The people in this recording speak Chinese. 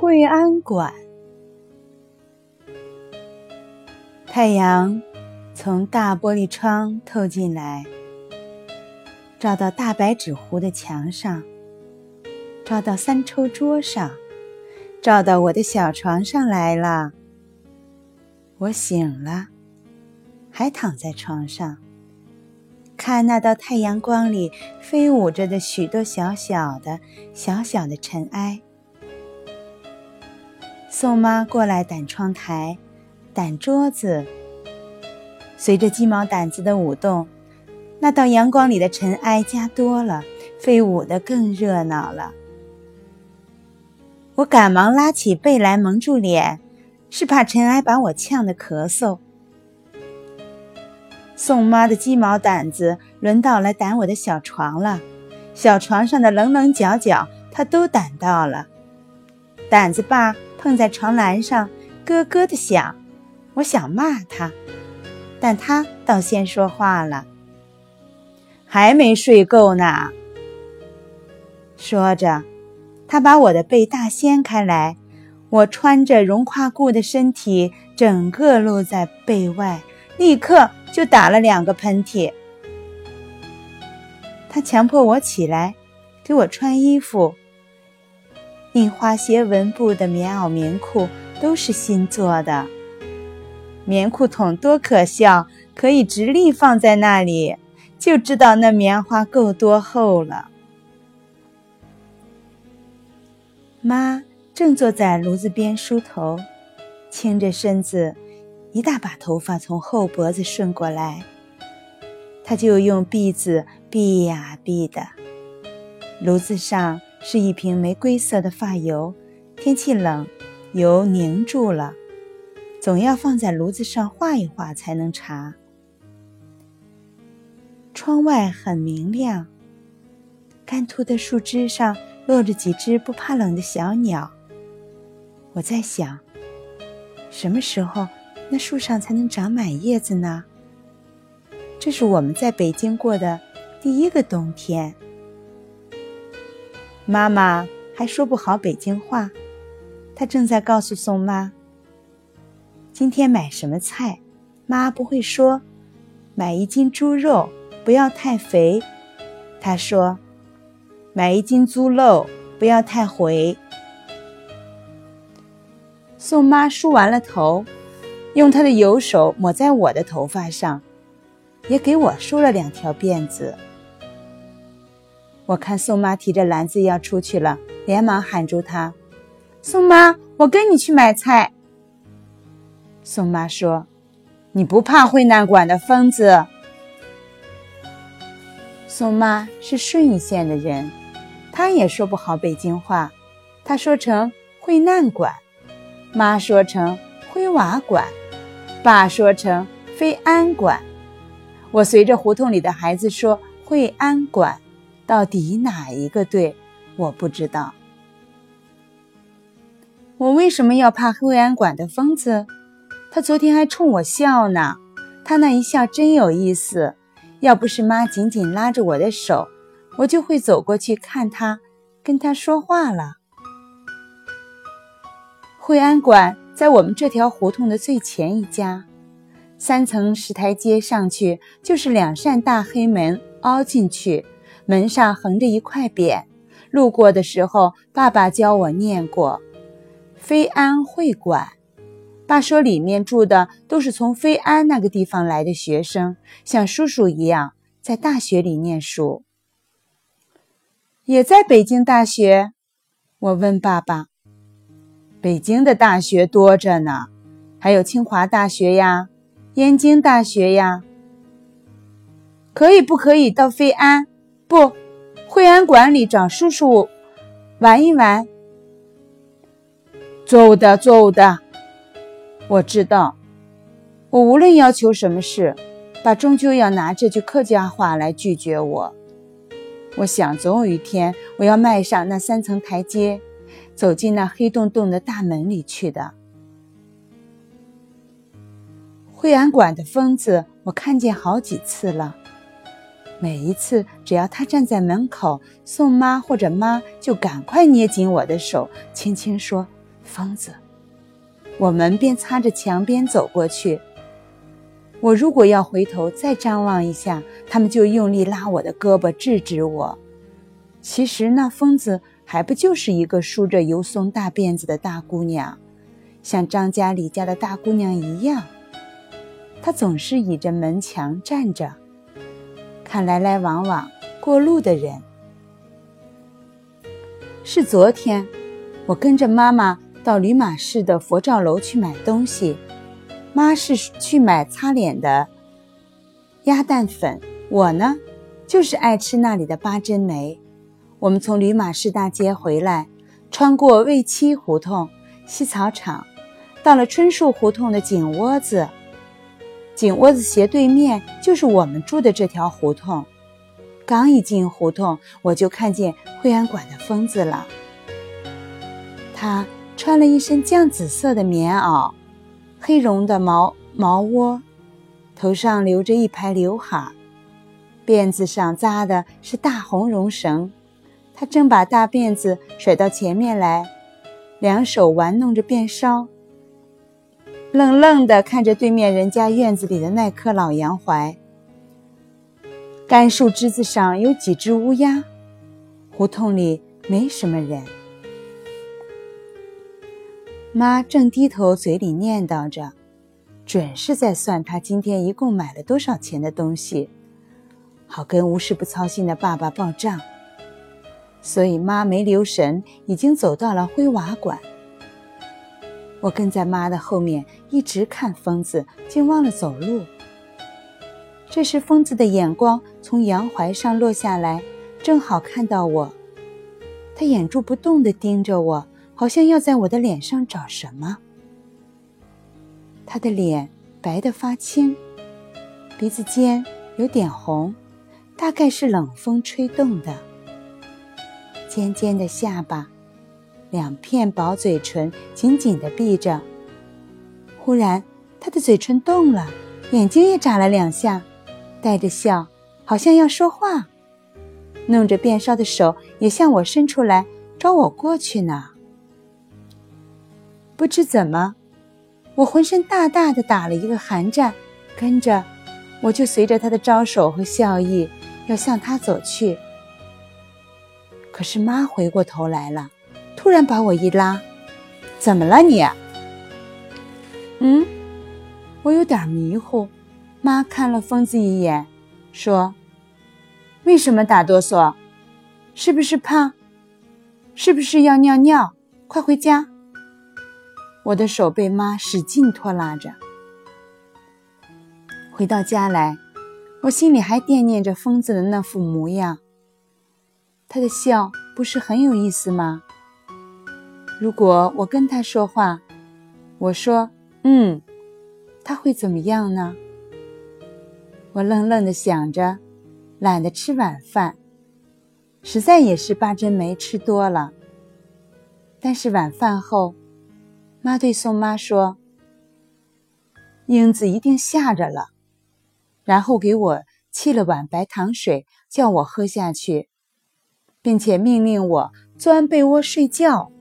惠安馆。太阳从大玻璃窗透进来，照到大白纸糊的墙上，照到三抽桌上，照到我的小床上来了。我醒了，还躺在床上，看那道太阳光里飞舞着的许多小小的、小小的尘埃。宋妈过来掸窗台。掸桌子，随着鸡毛掸子的舞动，那道阳光里的尘埃加多了，飞舞得更热闹了。我赶忙拉起被来蒙住脸，是怕尘埃把我呛得咳嗽。宋妈的鸡毛掸子轮到来掸我的小床了，小床上的棱棱角角，她都掸到了。掸子把碰在床栏上，咯咯的响。我想骂他，但他倒先说话了：“还没睡够呢。”说着，他把我的被大掀开来，我穿着绒胯裤的身体整个露在被外，立刻就打了两个喷嚏。他强迫我起来，给我穿衣服。印花斜纹布的棉袄、棉裤都是新做的。棉裤筒多可笑，可以直立放在那里，就知道那棉花够多厚了。妈正坐在炉子边梳头，倾着身子，一大把头发从后脖子顺过来，她就用篦子篦呀篦的。炉子上是一瓶玫瑰色的发油，天气冷，油凝住了。总要放在炉子上化一化才能查。窗外很明亮，干秃的树枝上落着几只不怕冷的小鸟。我在想，什么时候那树上才能长满叶子呢？这是我们在北京过的第一个冬天。妈妈还说不好北京话，她正在告诉宋妈。今天买什么菜？妈不会说。买一斤猪肉，不要太肥。她说：“买一斤猪肉，不要太回。”宋妈梳完了头，用她的油手抹在我的头发上，也给我梳了两条辫子。我看宋妈提着篮子要出去了，连忙喊住她：“宋妈，我跟你去买菜。”宋妈说：“你不怕会难馆的疯子？”宋妈是顺义县的人，她也说不好北京话，她说成会难馆，妈说成灰瓦馆，爸说成非安馆。我随着胡同里的孩子说惠安馆，到底哪一个对？我不知道。我为什么要怕惠安馆的疯子？他昨天还冲我笑呢，他那一笑真有意思。要不是妈紧紧拉着我的手，我就会走过去看他，跟他说话了。惠安馆在我们这条胡同的最前一家，三层石台阶上去就是两扇大黑门，凹进去，门上横着一块匾。路过的时候，爸爸教我念过“飞安会馆”。爸说：“里面住的都是从飞安那个地方来的学生，像叔叔一样在大学里念书。也在北京大学。”我问爸爸：“北京的大学多着呢，还有清华大学呀，燕京大学呀。可以不可以到飞安？不，惠安馆里找叔叔玩一玩。走的，走的。”我知道，我无论要求什么事，爸终究要拿这句客家话来拒绝我。我想，总有一天，我要迈上那三层台阶，走进那黑洞洞的大门里去的。惠安馆的疯子，我看见好几次了。每一次，只要他站在门口，宋妈或者妈就赶快捏紧我的手，轻轻说：“疯子！我们便擦着墙边走过去。我如果要回头再张望一下，他们就用力拉我的胳膊制止我。其实那疯子还不就是一个梳着油松大辫子的大姑娘，像张家李家的大姑娘一样。她总是倚着门墙站着，看来来往往过路的人。是昨天，我跟着妈妈到吕马市的佛照楼去买东西。妈是去买擦脸的鸭蛋粉，我呢，就是爱吃那里的八珍梅。我们从吕马市大街回来，穿过卫七胡同、西草场，到了春树胡同的井窝子。井窝子斜对面就是我们住的这条胡同。刚一进胡同，我就看见惠安馆的疯子了。他穿了一身绛紫色的棉袄。黑绒的毛毛窝，头上留着一排刘海，辫子上扎的是大红绒绳。他正把大辫子甩到前面来，两手玩弄着辫梢，愣愣地看着对面人家院子里的那棵老杨槐。干树枝子上有几只乌鸦。胡同里没什么人。妈正低头，嘴里念叨着，准是在算他今天一共买了多少钱的东西，好跟无事不操心的爸爸报账。所以妈没留神，已经走到了灰瓦馆。我跟在妈的后面，一直看疯子，竟忘了走路。这时，疯子的眼光从杨槐上落下来，正好看到我，他眼珠不动地盯着我。好像要在我的脸上找什么。他的脸白得发青，鼻子尖有点红，大概是冷风吹动的。尖尖的下巴，两片薄嘴唇紧紧地闭着。忽然，他的嘴唇动了，眼睛也眨了两下，带着笑，好像要说话。弄着辫梢的手也向我伸出来，招我过去呢。不知怎么，我浑身大大的打了一个寒战，跟着我就随着他的招手和笑意，要向他走去。可是妈回过头来了，突然把我一拉：“怎么了你？”嗯，我有点迷糊。妈看了疯子一眼，说：“为什么打哆嗦？是不是怕？是不是要尿尿？快回家。”我的手被妈使劲拖拉着，回到家来，我心里还惦念着疯子的那副模样。他的笑不是很有意思吗？如果我跟他说话，我说“嗯”，他会怎么样呢？我愣愣的想着，懒得吃晚饭，实在也是八珍梅吃多了。但是晚饭后。妈对宋妈说：“英子一定吓着了。”然后给我沏了碗白糖水，叫我喝下去，并且命令我钻被窝睡觉。